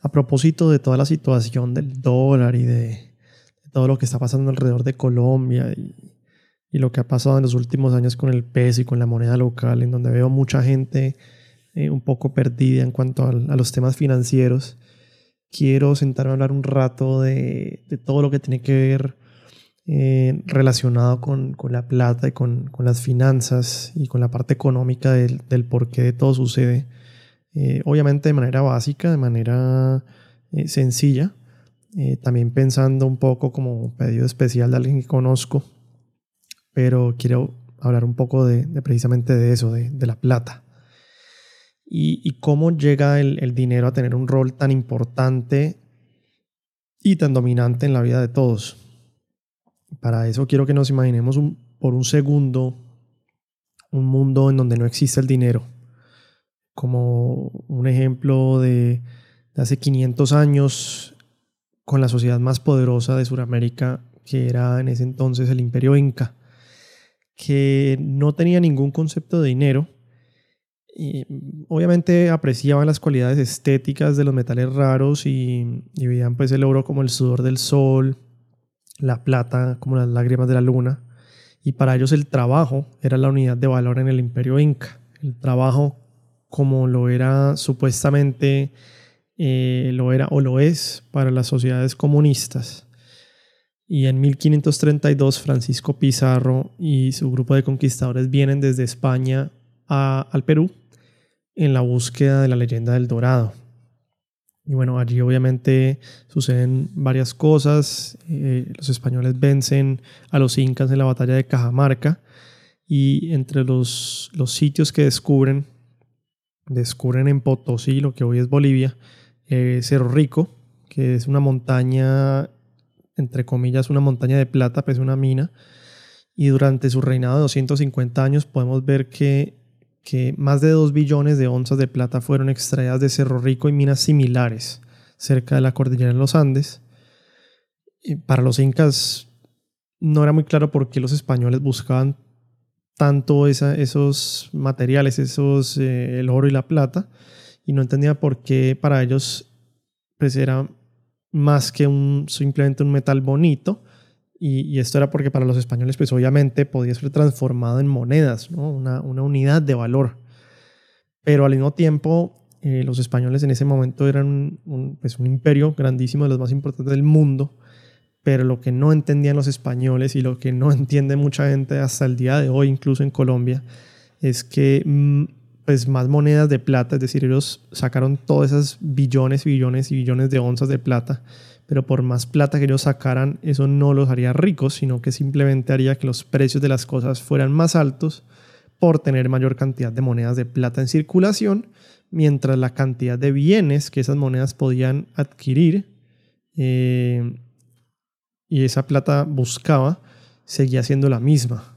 a propósito de toda la situación del dólar y de, todo lo que está pasando alrededor de Colombia y, lo que ha pasado en los últimos años con el peso y con la moneda local, en donde veo mucha gente eh, un poco perdida en cuanto a, los temas financieros, quiero sentarme a hablar un rato de, todo lo que tiene que ver eh, relacionado con, la plata y con, las finanzas y con la parte económica del, por qué todo sucede eh, obviamente de manera básica, de manera eh, sencilla, eh, también pensando un poco como pedido especial de alguien que conozco, pero quiero hablar un poco de, precisamente de eso, de, la plata. Y, cómo llega el, dinero a tener un rol tan importante y tan dominante en la vida de todos. Para eso quiero que nos imaginemos por un segundo un mundo en donde no existe el dinero como un ejemplo de, hace 500 años con la sociedad más poderosa de Sudamérica, que era en ese entonces el imperio inca, que no tenía ningún concepto de dinero. Y obviamente apreciaban las cualidades estéticas de los metales raros y, y veían pues el oro como el sudor del sol, la plata como las lágrimas de la luna. Y para ellos el trabajo era la unidad de valor en el imperio inca. El trabajo como lo era supuestamente, eh, lo era o lo es para las sociedades comunistas. Y en 1532 Francisco Pizarro y su grupo de conquistadores vienen desde España al Perú en la búsqueda de la leyenda del Dorado. Y bueno, allí obviamente suceden varias cosas. Eh, los españoles vencen a los incas en la batalla de Cajamarca y entre los, los sitios que descubren descubren en Potosí, lo que hoy es Bolivia, eh, Cerro Rico, que es una montaña, entre comillas, una montaña de plata, pues una mina. Y durante su reinado de 250 años podemos ver que, que más de 2 billones de onzas de plata fueron extraídas de Cerro Rico y minas similares cerca de la cordillera de los Andes. Y para los incas no era muy claro por qué los españoles buscaban tanto esos materiales, esos, eh, el oro y la plata, y no entendía por qué para ellos pues era más que simplemente un metal bonito, y, esto era porque para los españoles pues obviamente podía ser transformado en monedas, una, unidad de valor. Pero al mismo tiempo eh, los españoles en ese momento eran pues un imperio grandísimo, de los más importantes del mundo, pero lo que no entendían los españoles y lo que no entiende mucha gente hasta el día de hoy, incluso en Colombia, es que mm, pues más monedas de plata, es decir, ellos sacaron todas esas billones, billones y billones de onzas de plata, pero por más plata que ellos sacaran, eso no los haría ricos, sino que simplemente haría que los precios de las cosas fueran más altos por tener mayor cantidad de monedas de plata en circulación, mientras la cantidad de bienes que esas monedas podían adquirir eh, y esa plata buscaba seguía siendo la misma.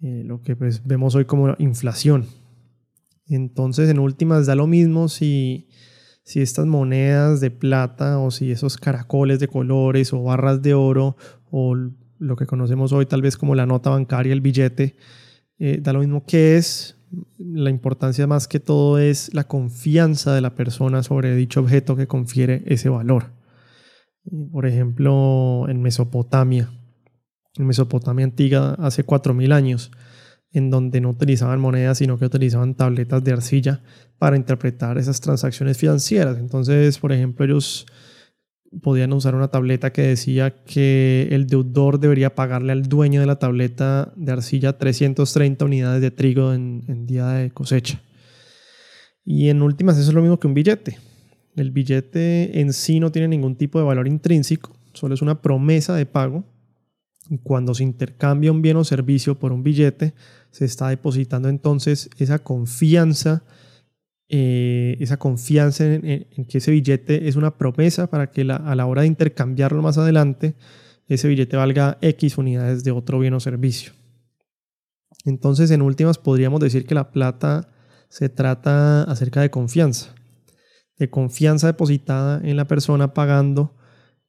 Eh, lo que pues vemos hoy como inflación. Entonces, en últimas, da lo mismo si, si estas monedas de plata o si esos caracoles de colores o barras de oro o lo que conocemos hoy tal vez como la nota bancaria, el billete, eh, da lo mismo que es. La importancia más que todo es la confianza de la persona sobre dicho objeto que confiere ese valor por ejemplo, en Mesopotamia, en Mesopotamia antigua hace 4.000 años, en donde no utilizaban monedas, sino que utilizaban tabletas de arcilla para interpretar esas transacciones financieras. Entonces, por ejemplo, ellos podían usar una tableta que decía que el deudor debería pagarle al dueño de la tableta de arcilla 330 unidades de trigo en, en día de cosecha. Y en últimas, eso es lo mismo que un billete. El billete en sí no tiene ningún tipo de valor intrínseco, solo es una promesa de pago. Cuando se intercambia un bien o servicio por un billete, se está depositando entonces esa confianza, eh, esa confianza en, que ese billete es una promesa para que a la hora de intercambiarlo más adelante, ese billete valga X unidades de otro bien o servicio. Entonces, en últimas, podríamos decir que la plata se trata acerca de confianza de confianza depositada en la persona pagando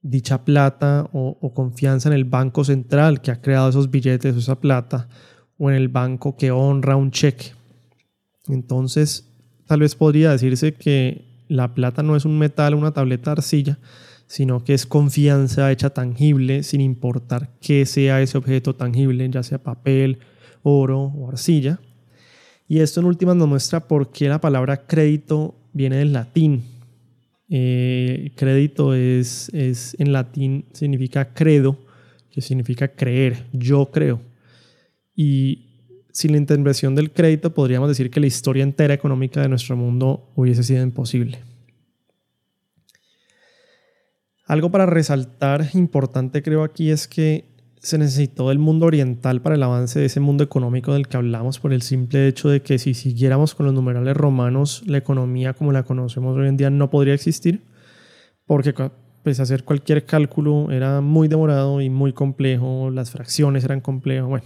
dicha plata o, confianza en el banco central que ha creado esos billetes o esa plata o en el banco que honra un cheque. Entonces, tal vez podría decirse que la plata no es un metal, una tableta de arcilla, sino que es confianza hecha tangible sin importar qué sea ese objeto tangible, ya sea papel, oro o arcilla. Y esto en últimas nos muestra por qué la palabra crédito viene del latín. Eh, crédito es, es en latín significa credo, que significa creer, yo creo. Y sin la intervención del crédito podríamos decir que la historia entera económica de nuestro mundo hubiese sido imposible. Algo para resaltar importante creo aquí es que se necesitó el mundo oriental para el avance de ese mundo económico del que hablamos por el simple hecho de que si siguiéramos con los numerales romanos, la economía como la conocemos hoy en día no podría existir, porque pues hacer cualquier cálculo era muy demorado y muy complejo, las fracciones eran complejas, bueno.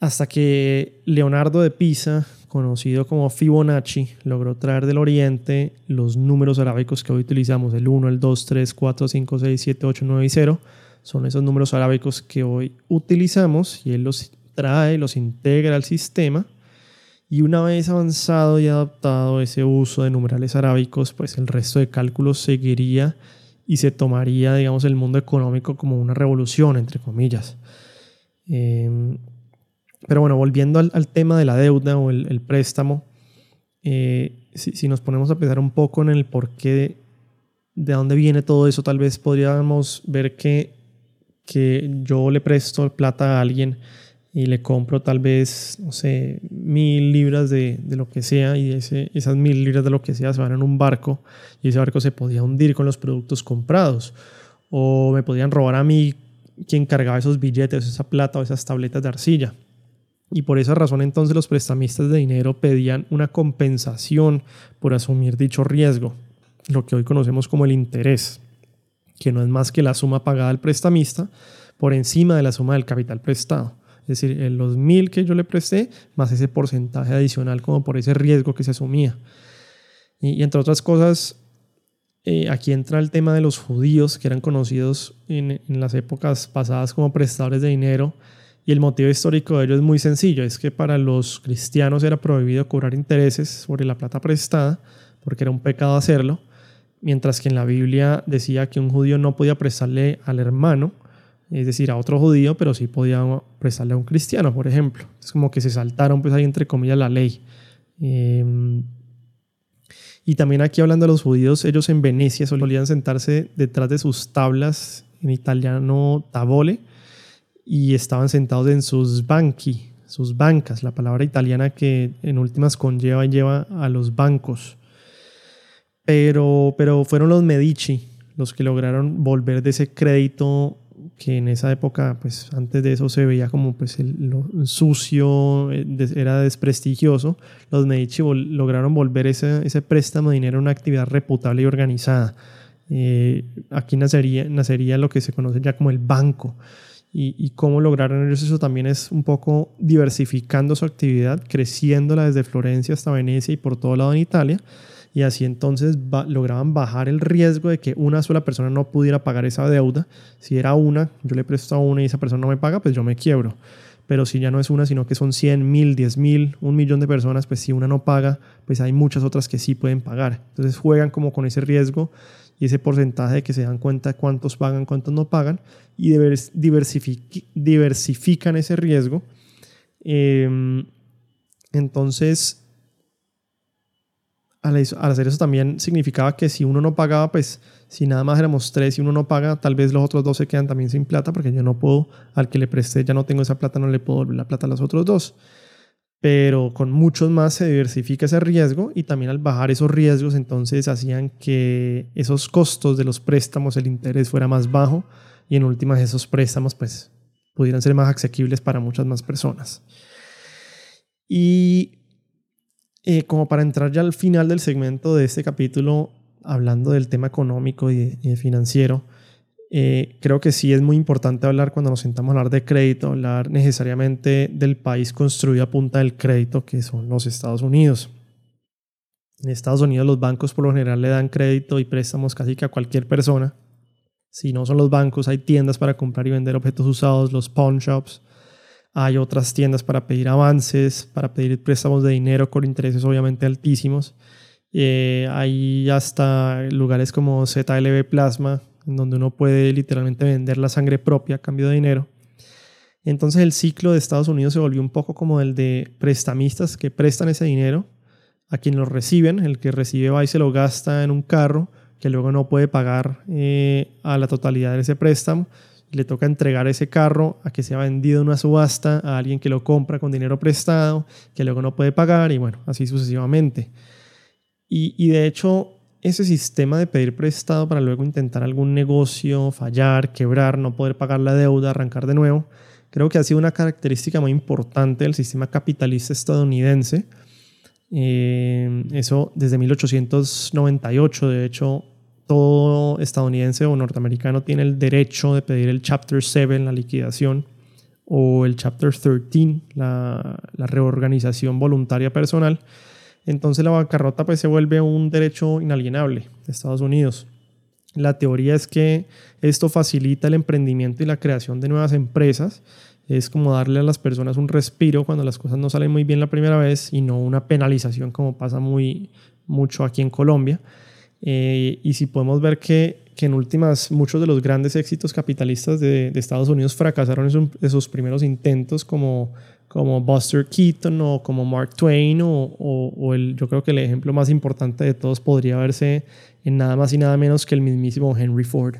Hasta que Leonardo de Pisa, conocido como Fibonacci, logró traer del oriente los números arábicos que hoy utilizamos, el 1, el 2, 3, 4, 5, 6, 7, 8, 9 y 0. Son esos números arábicos que hoy utilizamos y él los trae, los integra al sistema. Y una vez avanzado y adaptado ese uso de numerales arábicos, pues el resto de cálculos seguiría y se tomaría, digamos, el mundo económico como una revolución, entre comillas. Em, pero bueno, volviendo al, tema de la deuda o el, préstamo, eh, si, nos ponemos a pensar un poco en el por qué, de dónde viene todo eso, tal vez podríamos ver que, que yo le presto plata a alguien y le compro tal vez, no sé, mil libras de, de lo que sea y ese, esas mil libras de lo que sea se van en un barco y ese barco se podía hundir con los productos comprados o me podían robar a mí quien cargaba esos billetes, esa plata o esas tabletas de arcilla. Y por esa razón entonces los prestamistas de dinero pedían una compensación por asumir dicho riesgo, lo que hoy conocemos como el interés, que no es más que la suma pagada al prestamista por encima de la suma del capital prestado. Es decir, los mil que yo le presté más ese porcentaje adicional como por ese riesgo que se asumía. Y, entre otras cosas, eh, aquí entra el tema de los judíos, que eran conocidos en, en, las épocas pasadas como prestadores de dinero. Y el motivo histórico de ello es muy sencillo, es que para los cristianos era prohibido cobrar intereses sobre la plata prestada, porque era un pecado hacerlo, mientras que en la Biblia decía que un judío no podía prestarle al hermano, es decir, a otro judío, pero sí podía prestarle a un cristiano, por ejemplo. Es como que se saltaron, pues ahí entre comillas, la ley. Em, y también aquí hablando de los judíos, ellos en Venecia solían sentarse detrás de sus tablas, en italiano tabole, y estaban sentados en sus banchi, sus bancas, la palabra italiana que en últimas conlleva y lleva a los bancos. Pero, pero fueron los Medici los que lograron volver de ese crédito que en esa época, pues antes de eso se veía como pues el, lo sucio, eh, era desprestigioso, los Medici lograron volver ese, ese préstamo de dinero a una actividad reputable y organizada. Eh, aquí nacería, nacería lo que se conoce ya como el banco. Y, y, cómo lograron eso también es un poco diversificando su actividad, creciéndola desde Florencia hasta Venecia y por todo lado en Italia y así entonces lograban bajar el riesgo de que una sola persona no pudiera pagar esa deuda. Si era una, yo le presto a una y esa persona no me paga, pues yo me quiebro. Pero si ya no es una, sino que son 100, mil, 10 mil, un millón de personas, pues si una no paga, pues hay muchas otras que sí pueden pagar. Entonces juegan como con ese riesgo y ese porcentaje de que se dan cuenta cuántos pagan, cuántos no pagan y diversifican ese riesgo. Em, entonces, al, hacer eso también significaba que si uno no pagaba, pues si nada más éramos tres y uno no paga, tal vez los otros dos se quedan también sin plata porque yo no puedo, al que le presté ya no tengo esa plata, no le puedo volver la plata a los otros dos. Pero con muchos más se diversifica ese riesgo y también al bajar esos riesgos entonces hacían que esos costos de los préstamos, el interés fuera más bajo y en últimas esos préstamos pues pudieran ser más asequibles para muchas más personas. Y eh, como para entrar ya al final del segmento de este capítulo, hablando del tema económico y, financiero, eh, creo que sí es muy importante hablar cuando nos sentamos a hablar de crédito, hablar necesariamente del país construido a punta del crédito, que son los Estados Unidos. En Estados Unidos los bancos por lo general le dan crédito y préstamos casi que a cualquier persona. Si no son los bancos, hay tiendas para comprar y vender objetos usados, los pawn shops, hay otras tiendas para pedir avances, para pedir préstamos de dinero con intereses obviamente altísimos. Eh, hay hasta lugares como ZLB Plasma, en donde uno puede literalmente vender la sangre propia a cambio de dinero. Entonces el ciclo de Estados Unidos se volvió un poco como el de prestamistas que prestan ese dinero a quien lo reciben. El que recibe va y se lo gasta en un carro que luego no puede pagar eh, a la totalidad de ese préstamo. Le toca entregar ese carro a que sea vendido en una subasta a alguien que lo compra con dinero prestado, que luego no puede pagar y bueno, así sucesivamente. Y, de hecho, ese sistema de pedir prestado para luego intentar algún negocio, fallar, quebrar, no poder pagar la deuda, arrancar de nuevo, creo que ha sido una característica muy importante del sistema capitalista estadounidense. Eh, eso desde 1898, de hecho, todo estadounidense o norteamericano tiene el derecho de pedir el Chapter 7, la liquidación, o el Chapter 13, la, la reorganización voluntaria personal. Entonces la bancarrota pues, se vuelve un derecho inalienable de Estados Unidos. La teoría es que esto facilita el emprendimiento y la creación de nuevas empresas. Es como darle a las personas un respiro cuando las cosas no salen muy bien la primera vez y no una penalización como pasa muy mucho aquí en Colombia. Eh, y si podemos ver que, que, en últimas muchos de los grandes éxitos capitalistas de, de Estados Unidos fracasaron en esos primeros intentos como, como Buster Keaton o como Mark Twain o, o, o, el, yo creo que el ejemplo más importante de todos podría verse en nada más y nada menos que el mismísimo Henry Ford.